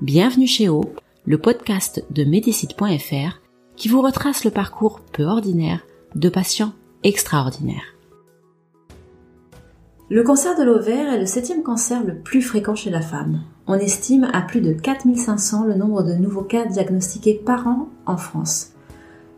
Bienvenue chez O, le podcast de Médicite.fr qui vous retrace le parcours peu ordinaire de patients extraordinaires. Le cancer de l'ovaire est le septième cancer le plus fréquent chez la femme. On estime à plus de 4500 le nombre de nouveaux cas diagnostiqués par an en France.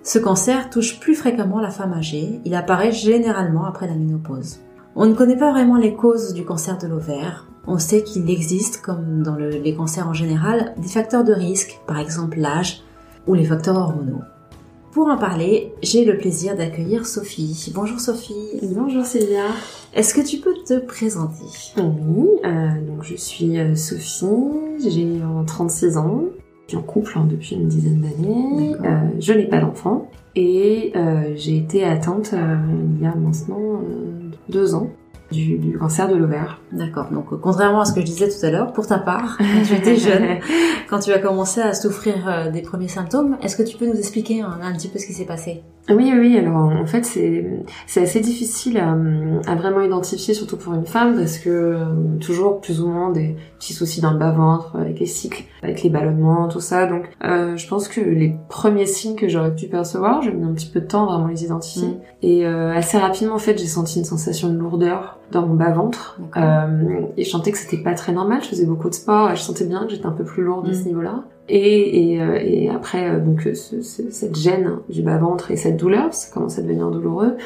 Ce cancer touche plus fréquemment la femme âgée, il apparaît généralement après la ménopause. On ne connaît pas vraiment les causes du cancer de l'ovaire. On sait qu'il existe, comme dans les cancers en général, des facteurs de risque, par exemple l'âge ou les facteurs hormonaux. Pour en parler, j'ai le plaisir d'accueillir Sophie. Bonjour Sophie. Bonjour Sylvia. Est-ce que tu peux te présenter? Oui, euh, donc je suis euh, Sophie, j'ai 36 ans, je suis en couple hein, depuis une dizaine d'années, euh, je n'ai pas d'enfant et j'ai été atteinte il y a maintenant deux ans du, cancer de l'ovaire. D'accord. Donc contrairement à ce que je disais tout à l'heure, pour ta part, tu étais jeune, quand tu as commencé à souffrir euh, des premiers symptômes, est-ce que tu peux nous expliquer un, petit peu ce qui s'est passé? Oui, oui. Alors en fait, c'est c'est assez difficile à, à, vraiment identifier, surtout pour une femme, parce que euh, toujours plus ou moins des petits soucis dans le bas ventre avec les cycles, avec les ballonnements, tout ça. Donc euh, je pense que les premiers signes que j'aurais pu percevoir, j'ai mis un petit peu de temps à vraiment les identifier. Mm. Et euh, assez rapidement, en fait, j'ai senti une sensation de lourdeur dans mon bas-ventre. Euh, et je sentais que c'était pas très normal. Je faisais beaucoup de sport et je sentais bien que j'étais un peu plus lourde à ce mm. niveau-là. Et, et, euh, et après, euh, donc ce, cette gêne du bas-ventre et cette douleur, ça commence à devenir douloureux.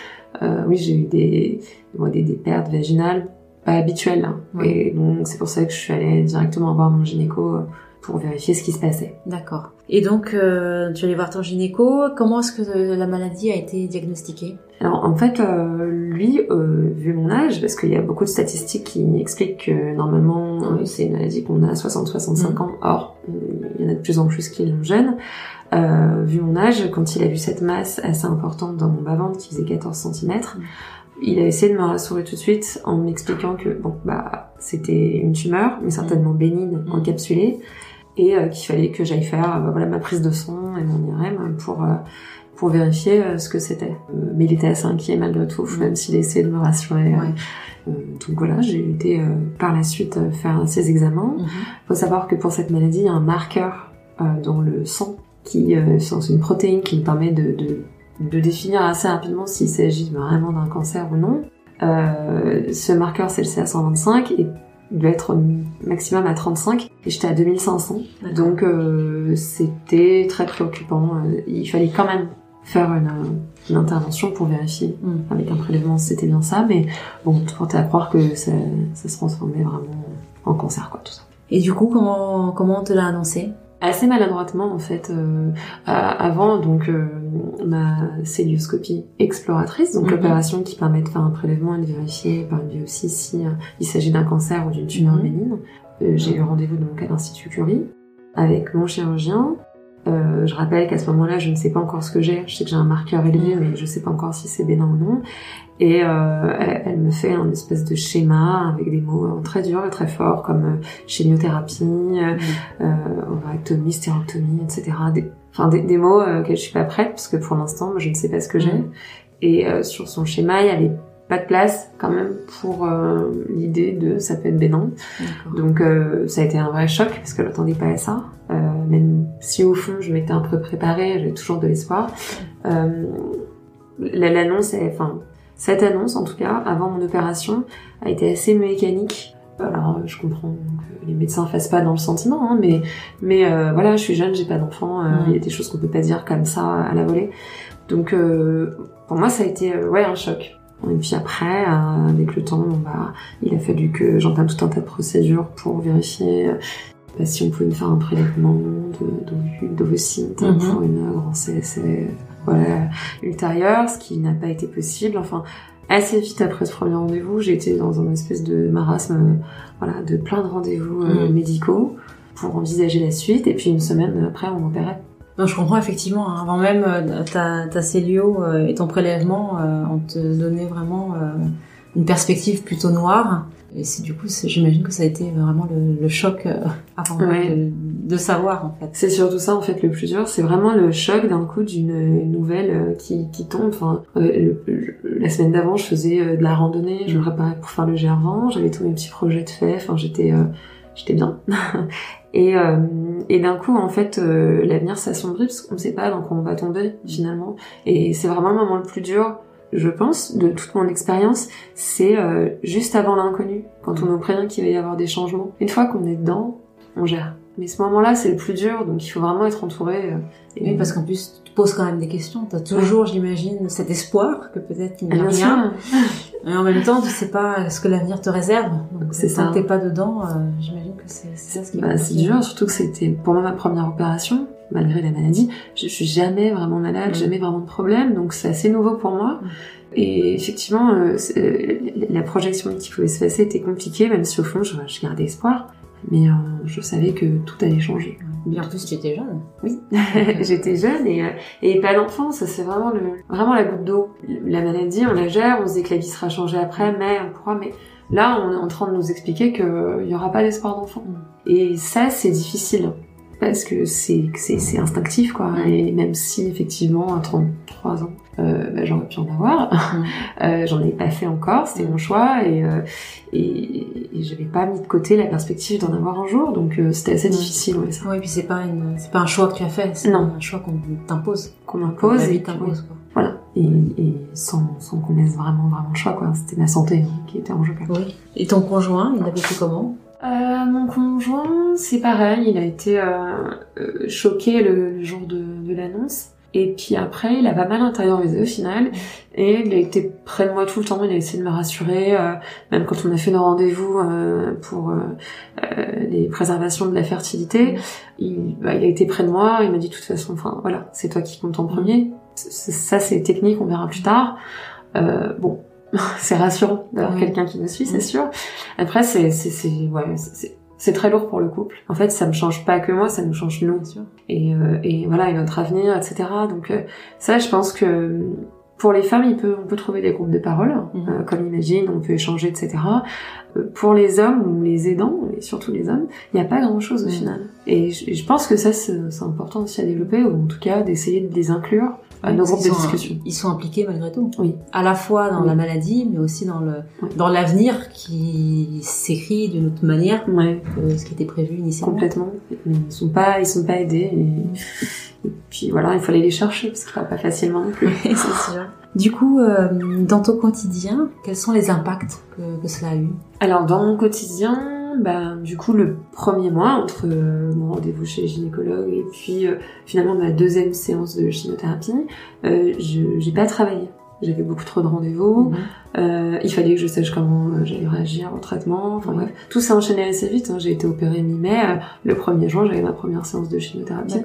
Euh, oui, j'ai eu des, des, des pertes vaginales pas habituelles. Hein. Et donc c'est pour ça que je suis allée directement voir mon gynéco pour vérifier ce qui se passait. D'accord. Et donc, euh, tu allais voir ton gynéco. Comment est-ce que la maladie a été diagnostiquée? Alors, en fait, euh, lui, euh, vu mon âge, parce qu'il y a beaucoup de statistiques qui expliquent que normalement, euh, c'est une maladie qu'on a à 60-65 mm. ans. Or, il y en a de plus en plus qui l'ont jeune. Euh, vu mon âge, quand il a vu cette masse assez importante dans mon bas-ventre qui faisait 14 cm, mm. il a essayé de me rassurer tout de suite en m'expliquant que bon bah c'était une tumeur, mais certainement bénigne, mm. encapsulée, et euh, qu'il fallait que j'aille faire euh, voilà ma prise de son et mon IRM pour euh, pour vérifier ce que c'était. mais il était assez inquiet malgré tout, même s'il essayait de me rassurer. donc voilà, j'ai été par la suite faire ces examens. Il mhm. faut savoir que pour cette maladie, il y a un marqueur dans le sang qui c'est une protéine qui me permet de, de, de définir assez rapidement s'il s'agit vraiment d'un cancer ou non. ce marqueur, c'est le CA125 et devait être maximum à 35 et j'étais à 2500. Donc euh, c'était très préoccupant. Euh, il fallait quand même faire une, une intervention pour vérifier mm. avec un prélèvement si c'était bien ça. Mais bon, tu portais à croire que ça, ça se transformait vraiment en cancer, quoi, tout ça. Et du coup, comment, comment on te l'a annoncé? Assez maladroitement en fait euh, avant donc euh, ma célioscopie exploratrice donc mhm. l'opération qui permet de faire un prélèvement et de vérifier par une biopsie si euh, il s'agit d'un cancer ou d'une tumeur mm bénigne j'ai eu rendez-vous donc à l'institut Curie avec mon chirurgien je rappelle qu'à ce moment-là, je ne sais pas encore ce que j'ai. Je sais que j'ai un marqueur élevé, mais je sais pas encore si c'est bénin ou non. Et euh, elle, me fait un espèce de schéma avec des mots euh, très durs et très forts comme euh, chimiothérapie, euh, mm. ovariectomie, stérectomie, etc. Des, enfin des, des mots euh, que je suis pas prête parce que pour l'instant, je ne sais pas ce que j'ai. Mm. Et sur son schéma, il y avait pas de place quand même pour l'idée de ça peut être bénin. Donc ça a été un vrai choc parce que je n'attendais pas à ça. Même si au fond je m'étais un peu préparée, j'avais toujours de l'espoir. L'annonce, enfin cette annonce, en tout cas, avant mon opération, a été assez mécanique. Alors, je comprends que les médecins fassent pas dans le sentiment, hein, mais mais euh, voilà, je suis jeune, j'ai pas d'enfant, euh, il y a des choses qu'on peut pas dire comme ça à la volée. Donc, euh, pour moi, ça a été ouais un choc. Et puis après, avec le temps, bah, il a fallu que j'entame tout un tas de procédures pour vérifier bah, si on pouvait me faire un prélèvement d'ovocytes de, pour une grossesse voilà, ultérieure, ce qui n'a pas été possible. Enfin, assez vite après ce premier rendez-vous, j'ai été dans un espèce de marasme, voilà, de plein de rendez-vous euh, mm. médicaux pour envisager la suite. Et puis une semaine après, on opérait. Non, je comprends effectivement. Hein. Avant même euh, ta, ta cellio euh, et ton prélèvement, on te donnait vraiment une perspective plutôt noire. Et c'est du coup, j'imagine que ça a été vraiment le, le choc avant de, de, savoir en fait. C'est surtout ça en fait le plus dur, c'est vraiment le choc d'un coup d'une nouvelle qui, qui tombe. Enfin, la semaine d'avant, je faisais de la randonnée, je me préparais pour faire le GR20, j'avais tous mes petits projets de fait. Enfin, j'étais j'étais bien. et, euh, et d'un coup, en fait, euh, l'avenir s'assombrit parce qu'on ne sait pas dans quoi on va tomber finalement. Et c'est vraiment le moment le plus dur, je pense, de toute mon expérience, c'est euh, juste avant l'inconnu, quand on nous prévient qu'il va y avoir des changements. Une fois qu'on est dedans, on gère. Mais ce moment-là, c'est le plus dur, donc il faut vraiment être entouré. et... Oui, parce qu'en plus, tu poses quand même des questions. Tu as toujours, j'imagine, cet espoir que peut-être qu'il n'y a rien. Et en même temps, tu sais pas ce que l'avenir te réserve. C'est ça. T'es pas dedans, euh, j'imagine que c'est ça ce qui bah, C'est dur, surtout que c'était pour moi ma première opération, malgré la maladie. Je, suis jamais vraiment malade, jamais vraiment de problème, donc c'est assez nouveau pour moi. Et effectivement, euh, euh, la projection qui pouvait se passer était compliquée, même si au fond, je, je gardais espoir. Mais euh, je savais que tout allait changer. Bien plus, tu étais jeune. Oui, j'étais jeune et, et pas l'enfance, c'est vraiment le, vraiment la goutte d'eau. La maladie, on la gère, on se dit que la vie sera changée après, mais on pourra, mais là, on est en train de nous expliquer qu'il n'y aura pas d'espoir d'enfant. Et ça, c'est difficile parce que c'est instinctif quoi. Et même si effectivement à 33 ans euh, bah, j'aurais pu en avoir euh, j'en ai pas fait encore c'était mon choix et, euh, et, et j'avais pas mis de côté la perspective d'en avoir un jour donc euh, c'était assez difficile ouais, ça. oui puis c'est pas une c'est pas un choix que tu as fait c'est un choix qu'on t'impose. Qu'on impose et t'impose quoi. voilà. Et, et sans, sans qu'on laisse vraiment vraiment le choix quoi. C'était ma santé qui était en jeu oui. Et ton conjoint il a vécu comment? Euh, mon conjoint, c'est pareil, il a été euh, euh, choqué le, jour de, l'annonce. Et puis après, il a pas mal intériorisé au final. Et il a été près de moi tout le temps, il a essayé de me rassurer. Euh, même quand on a fait nos rendez-vous euh, pour les préservations de la fertilité, il, bah, il, a été près de moi, il m'a dit de toute façon, enfin voilà, c'est toi qui compte en premier. Ça, c'est technique, on verra plus tard. bon, c'est rassurant d'avoir quelqu'un qui me suit, c'est sûr. Après, c'est c'est ouais, c'est très lourd pour le couple. En fait, ça me change pas que moi, ça nous change nous. Et, euh, et voilà, et notre avenir, etc. Donc euh, ça, je pense que pour les femmes, il peut, on peut trouver des groupes de parole, mhm. euh, comme Imagine, on peut échanger, etc. pour les hommes ou les aidants, et surtout les hommes, il n'y a pas grand-chose au final. Et je, je, pense que ça, c'est important aussi à développer, ou en tout cas d'essayer de les inclure à nos groupes de discussion. Ils sont impliqués malgré tout. Oui. À la fois dans la maladie, mais aussi dans le dans l'avenir qui s'écrit d'une autre manière ouais. que ce qui était prévu initialement. Complètement. Ils sont pas ils sont pas aidés. Et, puis voilà, il fallait les chercher parce que pas facilement non plus. c'est sûr. Du coup, euh, dans ton quotidien, quels sont les impacts que, que cela a eu? Alors dans mon quotidien, bah, du coup, le premier mois, entre euh, mon rendez-vous chez le gynécologue et puis euh, finalement ma deuxième séance de chimiothérapie, euh, j'ai pas travaillé. J'avais beaucoup trop de rendez-vous. Mhm. il fallait que je sache comment j'allais réagir au traitement. Enfin bref, tout s'est enchaîné assez vite. Hein. J'ai été opérée mi-mai. le 1er juin, j'avais ma première séance de chimiothérapie.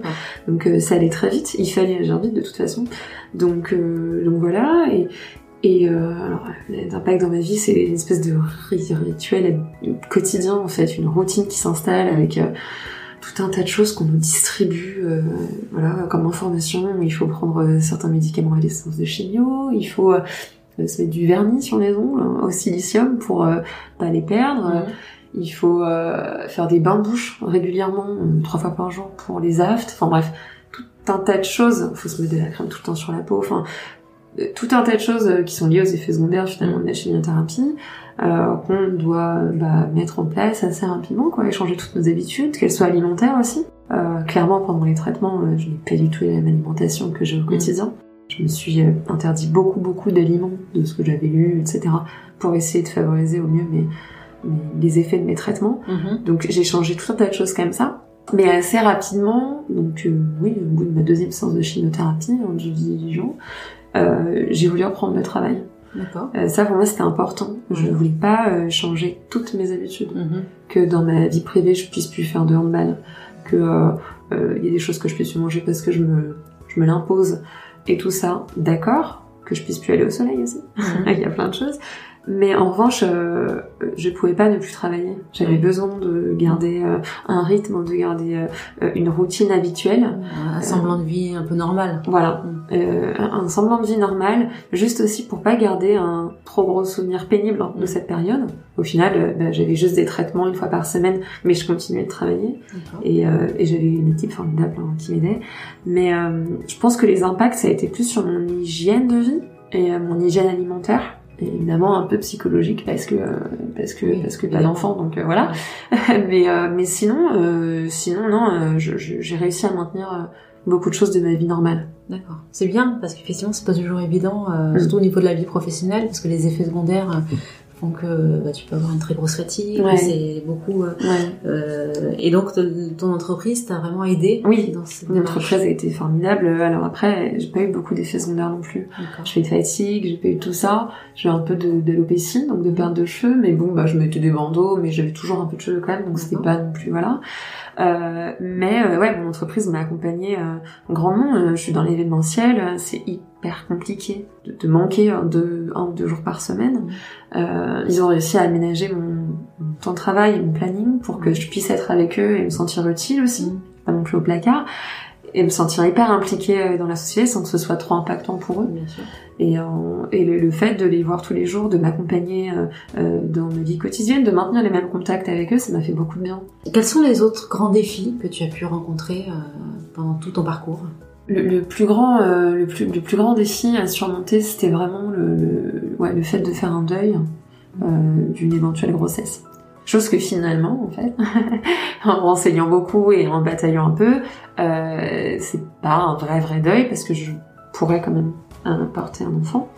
Donc ça allait très vite. Il fallait agir vite de toute façon. Donc donc voilà. Et, et euh, alors, l'impact dans ma vie, c'est une espèce de rituel quotidien, en fait, une routine qui s'installe avec euh, tout un tas de choses qu'on nous distribue, euh, voilà, comme information. Il faut prendre euh, certains médicaments à l'essence de chimio, il faut euh, se mettre du vernis sur les ongles hein, au silicium pour pas les perdre. Il faut faire des bains de bouche régulièrement, trois fois par jour pour les aftes. Enfin bref, tout un tas de choses. Il faut se mettre de la crème tout le temps sur la peau. Enfin, tout un tas de choses euh, qui sont liées aux effets secondaires finalement de la chimiothérapie euh, qu'on doit bah, mettre en place assez rapidement, quoi, et changer toutes nos habitudes, qu'elles soient alimentaires aussi. Euh, clairement, pendant les traitements, euh, je n'ai pas du tout la même alimentation que j'ai au mm. quotidien. Je me suis interdit beaucoup, beaucoup d'aliments de ce que j'avais lu, etc., pour essayer de favoriser au mieux mes, mes les effets de mes traitements. Mm-hmm. Donc j'ai changé tout un tas de choses comme ça. Mais assez rapidement, donc oui, au bout de ma deuxième séance de chimiothérapie en jours, euh, j'ai voulu reprendre le travail. Euh, ça pour moi c'était important. Je ne voulais pas euh, changer toutes mes habitudes. Mhm. Que dans ma vie privée je puisse plus faire de handball, que il y a des choses que je puisse plus manger parce que je me je me l'impose et tout ça. D'accord. Que je puisse plus aller au soleil aussi. Mhm. il y a plein de choses. Mais en revanche, euh, je pouvais pas ne plus travailler. J'avais Oui. besoin de garder euh, un rythme, de garder euh, une routine habituelle. Un semblant de vie un peu normal. Voilà, Mm. euh, un semblant de vie normal, juste aussi pour pas garder un trop gros souvenir pénible de Mm. cette période. Au final, euh, bah, j'avais juste des traitements une fois par semaine, mais je continuais de travailler et, euh, et j'avais une équipe formidable hein, qui m'aidait. Mais euh, je pense que les impacts, ça a été plus sur mon hygiène de vie et mon hygiène alimentaire. Et évidemment un peu psychologique parce que euh, parce que Oui, parce que pas d'enfant donc euh, voilà mais euh, mais sinon euh, sinon non euh, j'ai réussi à maintenir beaucoup de choses de ma vie normale D'accord. C'est bien parce qu'effectivement c'est pas toujours évident, euh, Mm. surtout au niveau de la vie professionnelle, parce que les effets secondaires euh, font que bah, tu peux avoir une très grosse fatigue. Ouais. C'est beaucoup. euh, ouais euh, et donc ton entreprise t'a vraiment aidé Oui, dans cette Mon entreprise a été formidable. Alors après, j'ai pas eu beaucoup d'effets secondaires non plus. J'ai eu de fatigue, j'ai pas eu tout ça. J'ai eu un peu de d'alopécie, donc de perte de cheveux, mais bon, bah je mettais des bandeaux, mais j'avais toujours un peu de cheveux quand même, donc c'était pas non plus voilà. Euh, mais euh, ouais, mon entreprise m'a accompagnée euh, grandement. Je suis dans l'événementiel, c'est hyper compliqué de, de manquer un, deux, un ou deux jours par semaine. Euh, ils ont réussi à aménager mon, mon temps de travail et mon planning pour que je puisse être avec eux et me sentir utile aussi Mm. pas non plus au placard, et me sentir hyper impliquée euh, dans la société sans que ce soit trop impactant pour eux. Bien sûr. Et, euh, et le, le fait de les voir tous les jours, de m'accompagner euh, dans ma vie quotidienne, de maintenir les mêmes contacts avec eux, ça m'a fait beaucoup de bien. Quels sont les autres grands défis que tu as pu rencontrer pendant tout ton parcours? Le, plus grand, euh, le plus, le plus grand défi à surmonter, c'était vraiment le, le, ouais, le fait de faire un deuil euh, d'une éventuelle grossesse. Chose que finalement, en fait, en renseignant beaucoup et en bataillant un peu, euh, c'est pas un vrai vrai deuil parce que je pourrais quand même euh, porter un enfant.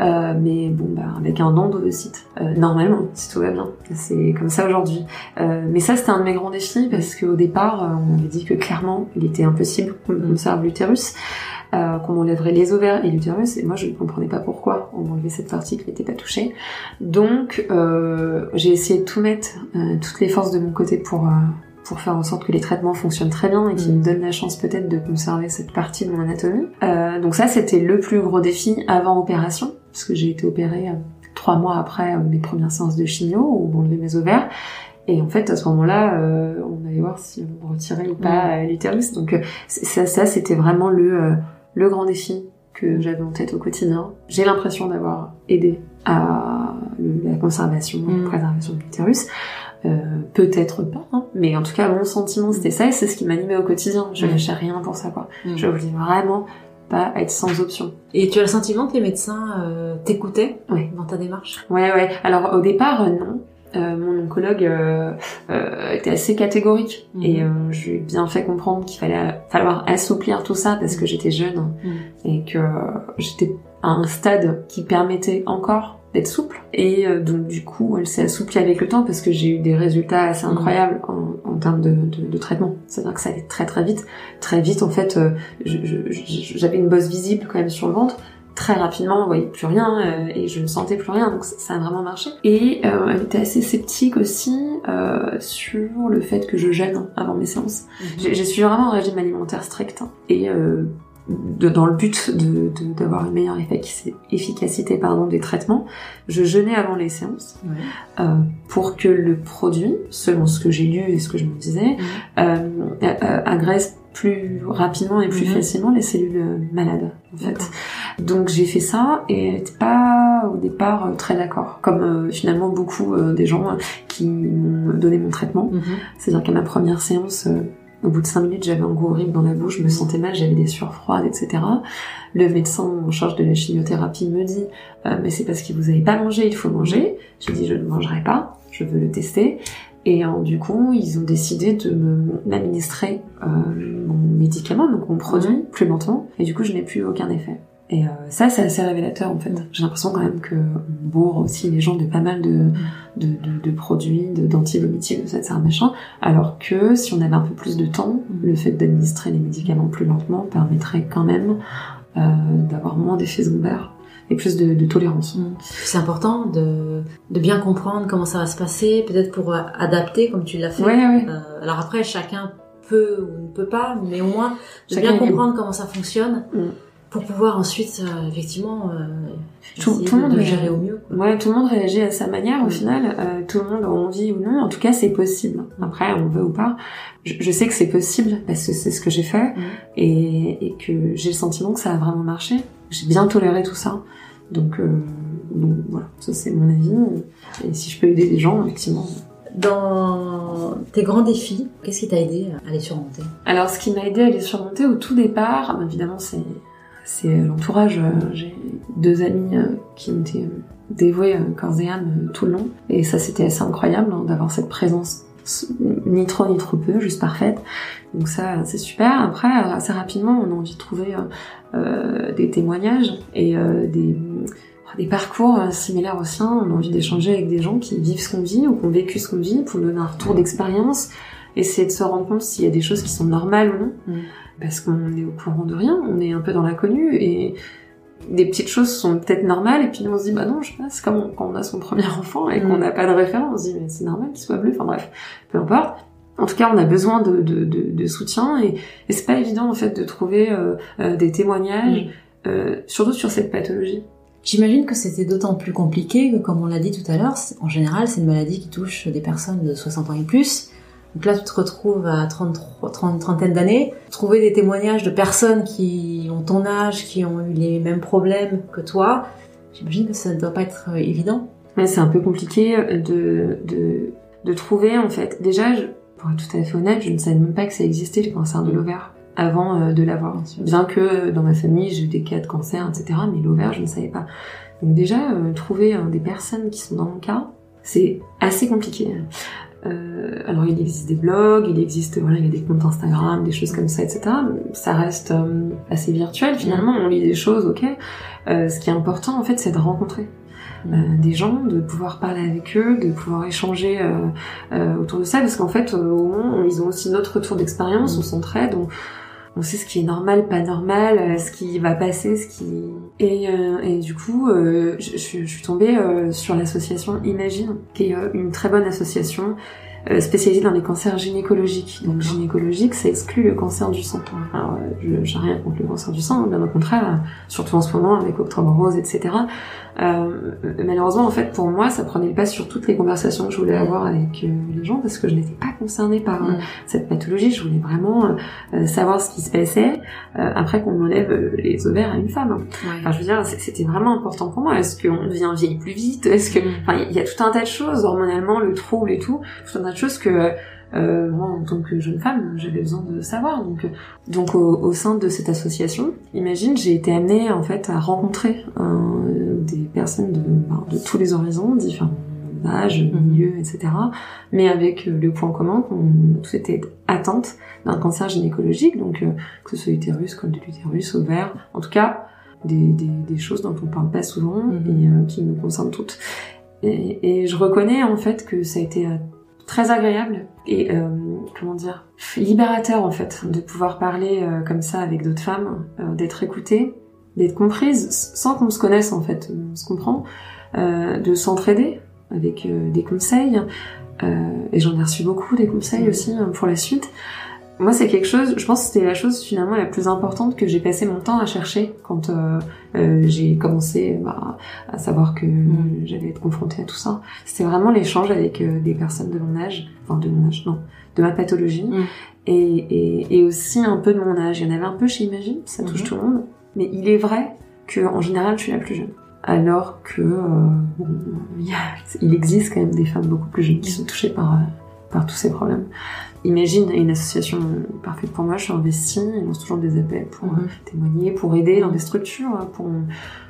Euh, mais bon, bah, avec un d'ovocytes. Euh, normalement, si tout va bien. C'est comme ça aujourd'hui. Euh, mais ça, c'était un de mes grands défis parce qu'au départ, euh, on m'avait dit que clairement, il était impossible qu'on me conserve l'utérus, euh, qu'on m'enlèverait les ovaires et l'utérus. Et moi, je ne comprenais pas pourquoi on m'enlevait cette partie qui n'était pas touchée. Donc, euh, j'ai essayé de tout mettre, euh, toutes les forces de mon côté pour... pour faire en sorte que les traitements fonctionnent très bien et qu'ils Mm. me donnent la chance peut-être de conserver cette partie de mon anatomie. Euh, donc ça, c'était le plus gros défi avant opération, parce que j'ai été opérée euh, trois mois après euh, mes premières séances de chimio, où on enlevait mes ovaires. Et en fait, à ce moment-là, euh, on allait voir si on retirait ou pas l'utérus. Donc ça, ça c'était vraiment le, euh, le grand défi que j'avais en tête au quotidien. J'ai l'impression d'avoir aidé à le- la conservation, Mm. la préservation de l'utérus. Euh, peut-être pas, hein, mais en tout cas mon sentiment c'était ça et c'est ce qui m'animait au quotidien. Je Mm. lâchais rien pour ça quoi. Mm. Je voulais vraiment pas être sans option. Et tu as le sentiment que les médecins euh, t'écoutaient Ouais. dans ta démarche? Ouais ouais. Alors au départ euh, non. Euh, mon oncologue euh, euh, était assez catégorique Mhm. et euh, je lui ai bien fait comprendre qu'il fallait falloir assouplir tout ça parce que j'étais jeune Mhm. et que euh, j'étais à un stade qui permettait encore d'être souple et euh, donc du coup elle s'est assouplie avec le temps parce que j'ai eu des résultats assez Mhm. incroyables en, en termes de, de, de traitement c'est-à-dire que ça allait très très vite très vite en fait euh, j'avais une bosse visible quand même sur le ventre très rapidement on voyait plus rien euh, et je ne sentais plus rien donc ça, ça a vraiment marché et euh, elle était assez sceptique aussi euh, sur le fait que je jeûne avant mes séances j'ai j'ai suivi vraiment un régime alimentaire strict hein. et euh, de, dans le but de- de- d'avoir une meilleure efficaci- efficacité pardon, des traitements, je jeûnais avant les séances Ouais. euh, pour que le produit, selon ce que j'ai lu et ce que je me disais, euh, euh, agresse plus rapidement et plus facilement les cellules euh, malades en fait. Donc j'ai fait ça et n'était pas au départ euh, très d'accord, comme euh, finalement beaucoup euh, des gens euh, qui m'ont donné mon traitement. Mhm. C'est-à-dire qu'à ma première séance, euh, au bout de cinq minutes, j'avais un goût horrible dans la bouche, je me sentais mal, j'avais des sueurs froides, etc. Le médecin en charge de la chimiothérapie me dit euh, mais c'est parce que vous n'avez pas mangé, il faut manger. J'ai dit je ne mangerai pas, je veux le tester. Et euh, du coup, ils ont décidé de m'administrer euh, mon médicament, donc mon produit, plus lentement. Et du coup, je n'ai plus aucun effet. Et euh, ça, c'est assez révélateur en fait. J'ai l'impression quand même que on bourre aussi les gens de pas mal de, de, de, de produits, de- d'antivomitifs, de etc. machin. Alors que si on avait un peu plus de temps, Mhm. le fait d'administrer les médicaments plus lentement permettrait quand même euh, d'avoir moins d'effets secondaires et plus de, de tolérance. Mm. C'est important de, de bien comprendre comment ça va se passer, peut-être pour euh, adapter comme tu l'as fait. Ouais, ouais. Euh, alors après, chacun peut ou ne peut pas, mais au moins de Chacun bien est comprendre comment ça fonctionne Mm. Pour pouvoir ensuite euh, effectivement euh, Tout- tout le de, monde de gérer au mieux. quoi. Ouais, tout le monde réagit à sa manière au final. Euh, tout le monde a envie ou non. En tout cas, c'est possible. Après, on veut ou pas. Je, je sais que c'est possible parce que c'est ce que j'ai fait et, et que j'ai le sentiment que ça a vraiment marché. J'ai bien toléré tout ça. Donc, euh, donc voilà, ça c'est mon avis. Et si je peux aider des gens, effectivement. Dans tes grands défis, qu'est-ce qui t'a aidé à les surmonter? Alors, ce qui m'a aidé à les surmonter au tout départ, évidemment, c'est c'est l'entourage. Euh, J'ai deux amis euh, qui euh, dévoués euh, corps et âme euh, tout le long, et ça, c'était assez incroyable hein, d'avoir cette présence ni trop ni trop peu, juste parfaite. Donc ça, c'est super. Après, euh, assez rapidement, on a envie de trouver euh, euh, des témoignages et euh, des des parcours euh, similaires aux siens. On a envie d'échanger avec des gens qui vivent ce qu'on vit ou qui ont vécu ce qu'on vit pour donner un retour d'expérience essayer de se rendre compte s'il y a des choses qui sont normales ou non. Mm. Parce qu'on est au courant de rien, on est un peu dans l'inconnu et des petites choses sont peut-être normales et puis on se dit bah non, je sais pas, c'est comme quand on a son premier enfant et qu'on Mm. n'a pas de référence, on se dit mais c'est normal qu'il soit bleu, enfin bref, peu importe. En tout cas, on a besoin de, de, de, de soutien et, et c'est pas évident en fait de trouver euh, euh, des témoignages, euh, surtout sur cette pathologie. J'imagine que c'était d'autant plus compliqué que, comme on l'a dit tout à l'heure, en général, c'est une maladie qui touche des personnes de 60 ans et plus. Donc là, tu te retrouves à 33, 30, trentaine d'années, trouver des témoignages de personnes qui ont ton âge, qui ont eu les mêmes problèmes que toi. J'imagine que ça ne doit pas être euh, évident. Ouais, c'est un peu compliqué euh, de, de, de trouver en fait. Déjà, je, pour être tout à fait honnête, je ne savais même pas que ça existait le cancer de l'ovaire avant euh, de l'avoir. Bien que dans ma famille j'ai eu des cas de cancer, etc. Mais l'ovaire, je ne savais pas. Donc déjà, euh, trouver euh, des personnes qui sont dans mon cas, c'est assez compliqué. Euh, alors il existe des blogs, il existe voilà, il y a des comptes Instagram, des choses comme ça, etc. Ça reste euh, assez virtuel finalement. On lit des choses, ok. Euh, ce qui est important en fait, c'est de rencontrer euh, des gens, de pouvoir parler avec eux, de pouvoir échanger autour de ça, parce qu'en fait, au moins, ils ont aussi notre retour d'expérience, on s'entraide, on, on sait ce qui est normal, pas normal, euh, ce qui va passer, ce qui... Et, euh, et du coup, euh, je, suis tombée sur l'association Imagine, qui est une très bonne association spécialisée dans les cancers gynécologiques. Donc gynécologique, ça exclut le cancer du sang. Alors, euh, je j'ai rien contre le cancer du sang, bien au contraire, euh, surtout en ce moment avec Octobre Rose, etc. Euh, malheureusement, en fait, pour moi, ça prenait le pas sur toutes les conversations que je voulais avoir avec euh, les gens parce que je n'étais pas concernée par euh, Mm. cette pathologie. Je voulais vraiment euh, euh, savoir ce qui se passait euh, après qu'on enlève euh, les ovaires à une femme. Enfin, je veux dire, c'était vraiment important pour moi. Est-ce qu'on devient vieille plus vite? Est-ce que, Mm. enfin, il y a tout un tas de choses hormonalement, le trouble et tout, tout un tas de choses que euh, moi, en tant que jeune femme, j'avais besoin de savoir. Donc, donc au, au sein de cette association, imagine, j'ai été amenée en fait à rencontrer euh, des personnes de, ben, de tous les horizons, différents âges, Mhm. milieux, etc. Mais avec euh, le point commun qu'on a tous été atteintes d'un cancer gynécologique, donc que ce soit utérus, col de l'utérus, ovaire, en tout cas des, des, des choses dont on parle pas souvent Mhm. et qui nous concernent toutes. Et, et je reconnais en fait que ça a été très agréable et euh, comment dire libérateur en fait de pouvoir parler euh, comme ça avec d'autres femmes, euh, d'être écoutée, d'être comprise sans qu'on se connaisse en fait, on se comprend, de s'entraider avec des conseils et j'en ai reçu beaucoup des conseils aussi hein, pour la suite. Moi, c'est quelque chose, je pense que c'était la chose finalement la plus importante que j'ai passé mon temps à chercher quand euh, euh, j'ai commencé bah, à savoir que Mm. j'allais être confrontée à tout ça. C'était vraiment l'échange avec euh, des personnes de mon âge, enfin de mon âge, non, de ma pathologie, Mm. et, et, et aussi un peu de mon âge. Il y en avait un peu chez Imagine, ça touche Mhm. tout le monde, mais il est vrai que en général, je suis la plus jeune. Alors que euh, bon, il, y a- il existe quand même des femmes beaucoup plus jeunes qui sont touchées par, par tous ces problèmes. Imagine une association parfaite pour moi, je suis investie, ils lancent toujours des appels pour Mhm. témoigner, pour aider dans des structures, hein, pour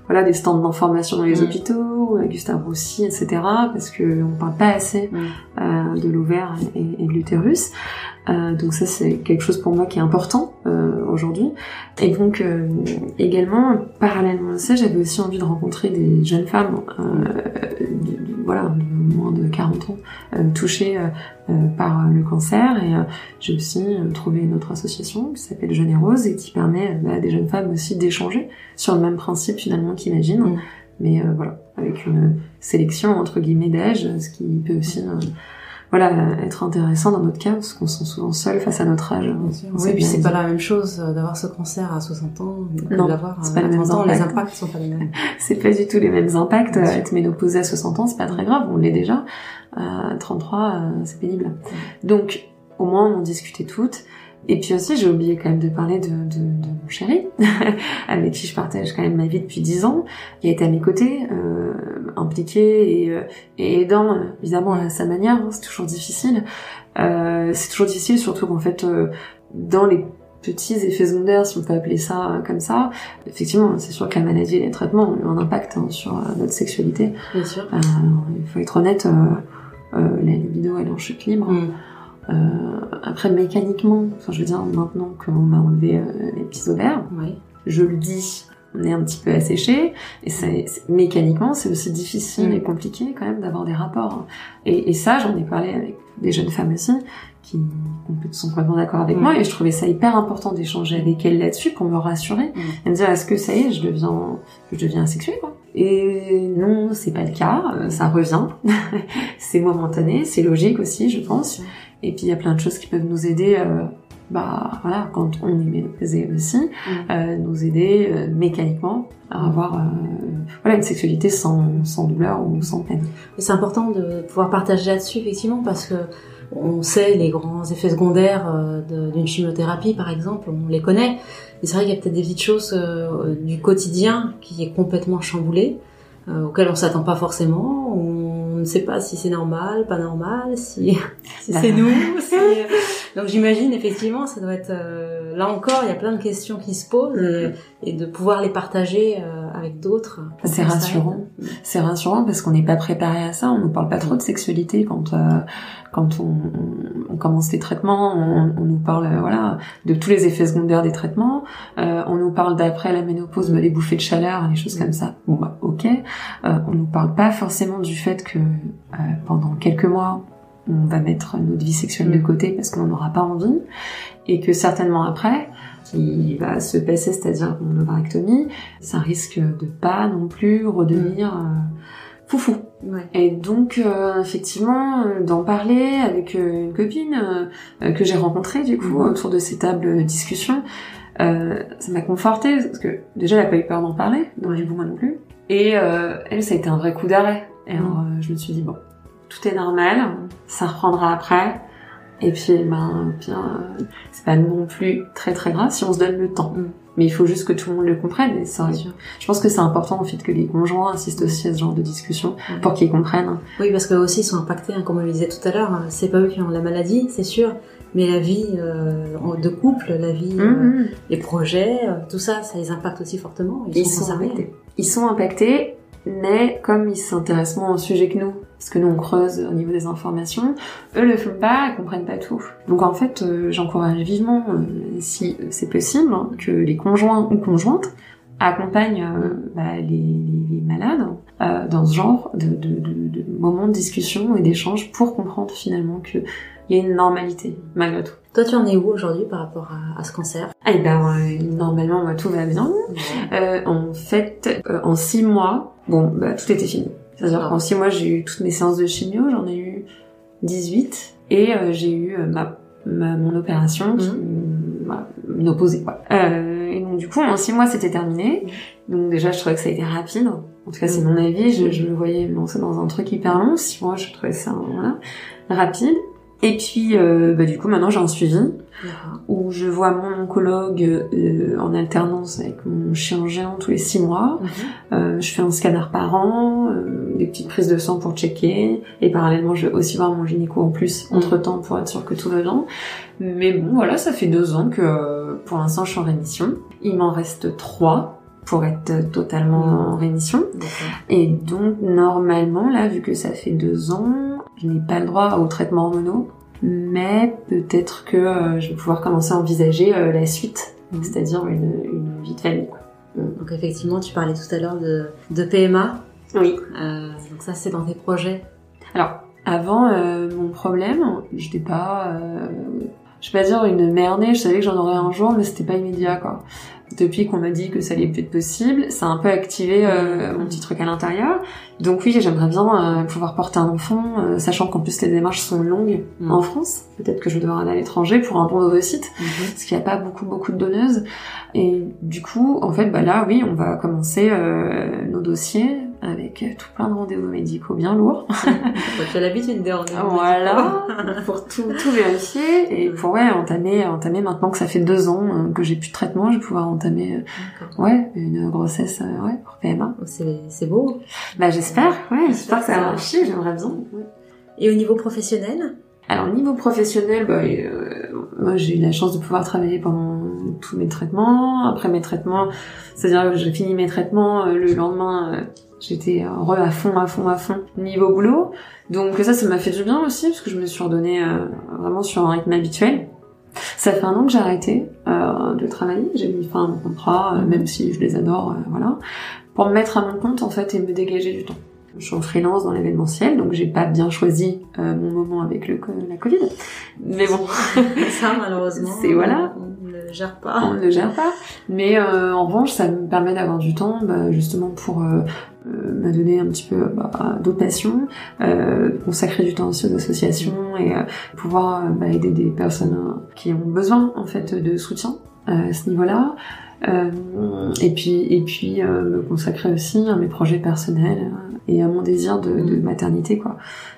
voilà des stands d'information dans les hôpitaux, euh, Gustave Roussy, etc. Parce que on parle pas assez euh, de l'ovaire et, et de l'utérus. Euh, donc ça c'est quelque chose pour moi qui est important euh, aujourd'hui. Et donc euh, également parallèlement à ça, j'avais aussi envie de rencontrer des jeunes femmes, euh, voilà, moins de 40 ans, euh, touchées euh, euh, par le cancer. Et euh, j'ai aussi euh, trouvé une autre association qui s'appelle Jeune et Rose et qui permet bah, à des jeunes femmes aussi d'échanger sur le même principe finalement qu'Imagine. Mm. Mais euh, voilà, avec une sélection entre guillemets d'âge, ce qui peut aussi euh, voilà, être intéressant dans notre cas, parce qu'on se sent souvent seul face à notre âge. Oui, puis c'est pas la même chose d'avoir ce cancer à 60 ans non, d'avoir pas les mêmes impacts. Les impacts sont pas les mêmes. c'est pas du tout les mêmes impacts. Être ménopausée à 60 ans, c'est pas très grave, on l'est déjà. À 33, c'est pénible. Donc, au moins, on en discutait toutes. Et puis aussi, j'ai oublié quand même de parler de, de, de mon chéri, avec qui je partage quand même ma vie depuis dix ans, qui a été à mes côtés, euh, impliqué et, euh, et aidant, évidemment, à sa manière. Hein, c'est toujours difficile. Euh, c'est toujours difficile, surtout qu'en fait, euh, dans les petits effets secondaires, si on peut appeler ça comme ça, effectivement, c'est sûr que la maladie et les traitements ont eu un impact hein, sur notre sexualité. Bien sûr. il faut être honnête, la libido, elle est en chute libre. Mm. Euh, après, mécaniquement, enfin, je veux dire, maintenant qu'on m'a enlevé euh, les petits ovaires, oui. je le dis, on est un petit peu asséché, et c'est, mécaniquement, c'est aussi difficile mm. et compliqué quand même d'avoir des rapports. Et, et ça, j'en ai parlé avec des jeunes femmes aussi, qui sont complètement d'accord avec moi, et je trouvais ça hyper important d'échanger avec elles là-dessus pour me rassurer, et me dire, est-ce que ça y est, je deviens, je deviens asexuée, quoi. Et non, c'est pas le cas, euh, ça revient, c'est momentané, c'est logique aussi, je pense. Et puis il y a plein de choses qui peuvent nous aider, euh, bah voilà, quand on est ménopausé aussi, mm. euh, nous aider euh, mécaniquement à avoir euh, voilà une sexualité sans, sans douleur ou sans peine. C'est important de pouvoir partager là-dessus effectivement parce que on sait les grands effets secondaires d'une chimiothérapie par exemple, on les connaît. Mais c'est vrai qu'il y a peut-être des petites choses du quotidien qui est complètement chamboulé, auxquelles on s'attend pas forcément. On ne sait pas si c'est normal, pas normal, si, c'est nous. Donc j'imagine effectivement, ça doit être euh, là encore, il y a plein de questions qui se posent et, de pouvoir les partager euh, avec d'autres. C'est rassurant. C'est rassurant parce qu'on n'est pas préparé à ça. On ne parle pas trop de sexualité quand euh, quand on, on, commence les traitements. On, on nous parle voilà de tous les effets secondaires des traitements. on nous parle d'après la ménopause, les bouffées de chaleur, les choses comme ça. Bon bah ok. on nous parle pas forcément du fait que pendant quelques mois on va mettre notre vie sexuelle de mm. côté parce qu'on n'en aura pas envie, et que certainement après, qui va se passer, c'est-à-dire mon ovarectomie, ça risque de pas non plus redevenir euh, foufou. Et donc euh, effectivement, euh, d'en parler avec une copine que j'ai rencontrée du coup mm. autour de ces tables de discussion, ça m'a confortée parce que déjà elle a pas eu peur d'en parler, donc du coup moi non plus. Et elle, ça a été un vrai coup d'arrêt. Et alors mm. je me suis dit bon, tout est normal, ça reprendra après. Et puis, ben, c'est pas non plus très très grave si on se donne le temps. Mm. Mais il faut juste que tout le monde le comprenne. Et ça, je pense que c'est important en fait que les conjoints assistent aussi à ce genre de discussion mm. pour qu'ils comprennent. Oui, parce qu'eux aussi ils sont impactés, hein, comme on le disait tout à l'heure. C'est pas eux qui ont la maladie, c'est sûr, mais la vie euh, de couple, la vie, mm, euh, les projets, euh, tout ça, ça les impacte aussi fortement. Ils, sont, sont impactés. Ils sont impactés, mais comme ils s'intéressent moins au sujet que nous, parce que nous on creuse au niveau des informations, eux le font pas, ils comprennent pas tout. Donc en fait, euh, j'encourage vivement, euh, si c'est possible, hein, que les conjoints ou conjointes accompagnent euh, bah, les, malades dans ce genre de, de moments de discussion et d'échange pour comprendre finalement qu'il y a une normalité malgré tout. Toi, tu en es où aujourd'hui par rapport à, à ce cancer Eh ben, normalement, tout va bien. en fait, en six mois, bon, bah, tout était fini. C'est-à-dire qu'en six mois, j'ai eu toutes mes séances de chimio, j'en ai eu 18, et euh, j'ai eu euh, ma, ma, mon opération qui mhm. m'a opposé quoi. Euh, et donc du coup, en six mois, c'était terminé. Donc déjà, je trouvais que ça a été rapide. En tout cas, c'est mon avis. Je, je me voyais lancer dans un truc hyper long. Six mois, je trouvais ça voilà, rapide. Et puis, euh, bah, du coup, maintenant, j'ai un suivi où je vois mon oncologue euh, en alternance avec mon chirurgien tous les six mois. Mhm. Euh, je fais un scanner par an, euh, des petites prises de sang pour checker, et parallèlement, je vais aussi voir mon gynéco en plus mhm. entre temps pour être sûr que tout va bien. Mais bon, voilà, ça fait deux ans que pour l'instant, je suis en rémission. Il m'en reste trois pour être totalement mhm. en rémission. Et donc, normalement, là, vu que ça fait deux ans, je n'ai pas le droit au traitement hormonaux, mais peut-être que euh, je vais pouvoir commencer à envisager euh, la suite, mhm. c'est-à-dire une, vie de famille. Donc effectivement, tu parlais tout à l'heure de, de, PMA. Oui. Euh, donc ça, c'est dans tes projets. Alors, avant, mon problème, je n'étais pas, je vais pas dire une merde, je savais que j'en aurais un jour, mais c'était pas immédiat, quoi. Depuis qu'on m'a dit que ça allait plus être possible, ça a un peu activé euh, mon petit truc à l'intérieur. Donc oui, j'aimerais bien euh, pouvoir porter un enfant, euh, sachant qu'en plus les démarches sont longues Mm. en France. Peut-être que je vais devoir aller à l'étranger pour un bon ovocyte, Mhm. parce qu'il n'y a pas beaucoup beaucoup de donneuses. Et du coup, en fait, bah là, oui, on va commencer euh, nos dossiers avec tout plein de rendez-vous médicaux bien lourds. tu as l'habitude des rendez-vous. Voilà, pour tout, tout vérifier et pour ouais entamer entamer maintenant que ça fait deux ans euh, que j'ai plus de traitement, je vais pouvoir entamer euh, ouais une grossesse euh, ouais pour PMA. Oh, C'est c'est beau. Bah j'espère, ouais, j'espère que ça va marcher, j'aimerais bien. ouais. Et au niveau professionnel? Alors niveau professionnel, bah, euh, moi j'ai eu la chance de pouvoir travailler pendant tous mes traitements. Après mes traitements, c'est-à-dire que j'ai fini mes traitements euh, le lendemain. euh, J'étais re à fond, à fond, à fond niveau boulot. Donc ça, ça m'a fait du bien aussi parce que je me suis redonnée euh, vraiment sur un rythme habituel. Ça fait un an que j'ai arrêté euh, de travailler. J'ai mis fin à mon contrat, euh, même si je les adore, euh, voilà, pour me mettre à mon compte en fait et me dégager du temps. Je suis en freelance dans l'événementiel, donc j'ai pas bien choisi euh, mon moment avec le, la Covid. Mais bon, Ça, malheureusement. C'est- voilà. On ne le gère pas. on ne le gère pas. Mais euh, en revanche, ça me permet d'avoir du temps, bah, justement pour euh, euh, me donner un petit peu bah, d'autres passions, euh, consacrer du temps aussi aux associations et pouvoir bah, aider des personnes qui ont besoin en fait de soutien à ce niveau-là. Et puis et puis me consacrer aussi à mes projets personnels et à mon désir de, de maternité quoi.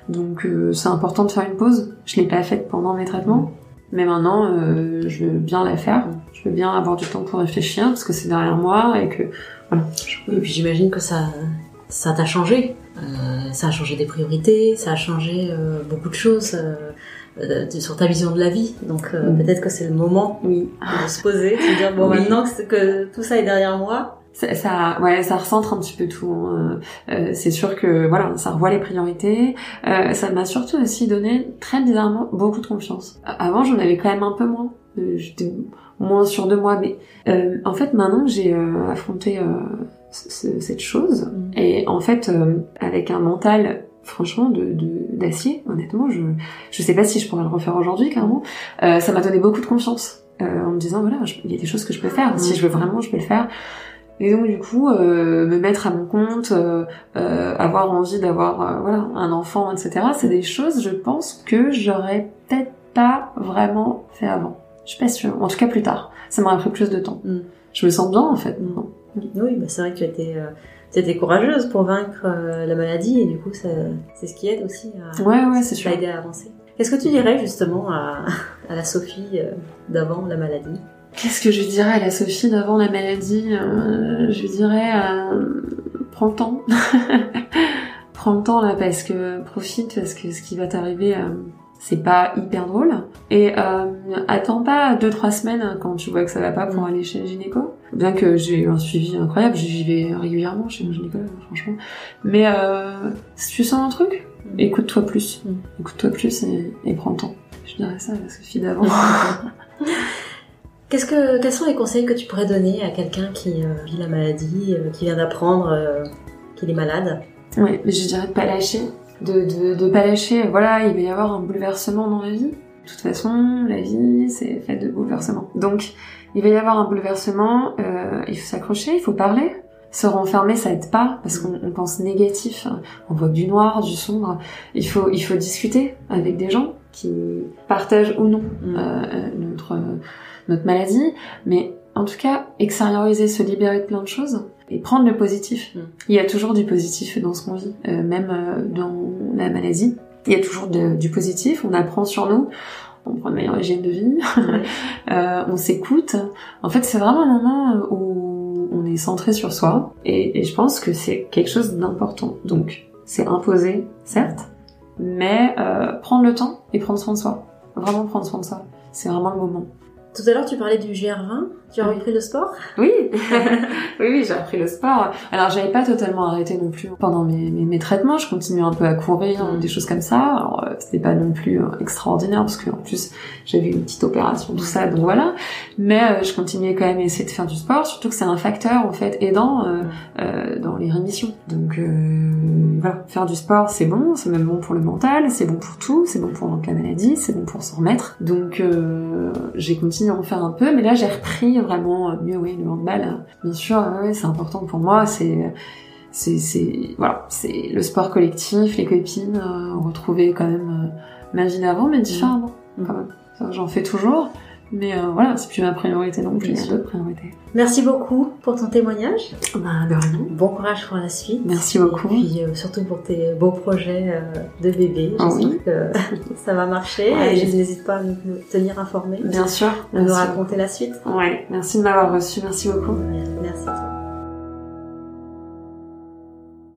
Donc euh, c'est important de faire une pause. Je l'ai pas faite pendant mes traitements, mais maintenant euh, je veux bien la faire. Je veux bien avoir du temps pour réfléchir parce que c'est derrière moi et que voilà. Oui, et puis j'imagine que ça ça t'a changé. Euh, ça a changé des priorités, ça a changé euh, beaucoup de choses sur ta vision de la vie. Donc Mm. peut-être que c'est le moment Oui. de se poser, de se dire bon Oui. maintenant que tout ça est derrière moi, Ça, ça, ouais, ça recentre un petit peu tout. hein. Euh, c'est sûr que voilà, ça revoit les priorités. Euh, ça m'a surtout aussi donné très bizarrement beaucoup de confiance. A- Avant, j'en avais quand même un peu moins. Euh, J'étais moins sûre de moi, mais euh, en fait, maintenant, j'ai euh, affronté euh, ce- ce- cette chose et en fait, euh, avec un mental franchement de de- d'acier, honnêtement, je je sais pas si je pourrais le refaire aujourd'hui, carrément. Euh, ça m'a donné beaucoup de confiance euh, en me disant voilà, je- il y a des choses que je peux faire. Si je veux vraiment, je peux le faire. Et donc du coup, euh, me mettre à mon compte, euh, euh, avoir envie d'avoir voilà un enfant, etc. C'est des choses, je pense que j'aurais peut-être pas vraiment fait avant. Je suis pas sûre. En tout cas, plus tard. Ça m'aurait pris plus de temps. Mm. Je me sens bien en fait. Oui, bah c'est vrai que tu étais, étais courageuse pour vaincre la maladie et du coup, c'est ce qui aide aussi à, Ouais, ouais, c'est sûr. à avancer. Qu'est-ce que tu dirais justement à, à la Sophie d'avant la maladie? Qu'est-ce que je dirais à la Sophie d'avant la maladie Euh, Je dirais euh, prends le temps. prends le temps là parce que profite parce que ce qui va t'arriver euh, c'est pas hyper drôle et euh, attends pas deux trois semaines quand tu vois que ça va pas pour Mm. aller chez le gynéco. Bien que j'ai eu un suivi incroyable, j'y vais régulièrement chez mon gynécologue franchement. Mais euh, si tu sens un truc, Mm. écoute-toi plus. Mm. Écoute-toi plus et, et prends le temps. Je dirais ça à la Sophie d'avant. Qu'est-ce que, quels sont les conseils que tu pourrais donner à quelqu'un qui euh, vit la maladie, euh, qui vient d'apprendre euh, qu'il est malade? Ouais, je dirais de pas lâcher. De, de, pas lâcher. Voilà, il va y avoir un bouleversement dans la vie. De toute façon, la vie, c'est fait de bouleversements. Donc, il va y avoir un bouleversement, il faut s'accrocher, il faut parler. Se renfermer, ça aide pas, parce qu'on on pense négatif. On voit que du noir, du sombre. Il faut, il faut discuter avec des gens qui partagent ou non Mm. euh, notre, notre maladie. Mais en tout cas, extérioriser, se libérer de plein de choses et prendre le positif. Mm. Il y a toujours du positif dans ce qu'on vit, euh, même euh, dans la maladie. Il y a toujours de- du positif, on apprend sur nous, on prend une meilleure hygiène de vie, euh, on s'écoute. En fait, c'est vraiment un moment où on est centré sur soi et, et je pense que c'est quelque chose d'important. Donc, c'est imposé, certes, mais euh, prendre le temps et prendre soin de soi. Vraiment prendre soin de soi. C'est vraiment le moment. Tout à l'heure, tu parlais du GR20. Tu as repris le sport? Oui, oui, oui, j'ai repris le sport. Alors, j'avais pas totalement arrêté non plus pendant mes, mes, mes traitements. Je continuais un peu à courir, des choses comme ça. Alors, euh, c'était pas non plus euh, extraordinaire parce que en plus, j'avais une petite opération, tout ça, donc voilà. Mais euh, je continuais quand même à essayer de faire du sport, surtout que c'est un facteur en fait aidant euh, euh, dans les rémissions. Donc euh, voilà, faire du sport, c'est bon, c'est même bon pour le mental, c'est bon pour tout, c'est bon pour la maladie, c'est bon pour s'en remettre. Donc euh, j'ai continué à en faire un peu, mais là j'ai repris vraiment euh, mieux oui le handball euh, bien sûr oui, c'est important pour moi c'est c'est c'est voilà c'est le sport collectif les copines euh, retrouver quand même euh, ma vie d'avant mais différemment quand même. Ça, j'en fais toujours mais euh, voilà c'est plus ma priorité non plus Bien sûr. d'autres priorités Merci beaucoup pour ton témoignage. bah de rien Bon courage pour la suite. Merci beaucoup. Et puis euh, surtout pour tes beaux projets euh, de bébé. Ah J'espère oui. que ça va marcher. Ouais. et je n'hésite pas à nous tenir informés. bien sûr De nous raconter la suite. ouais merci de m'avoir reçu merci beaucoup Merci.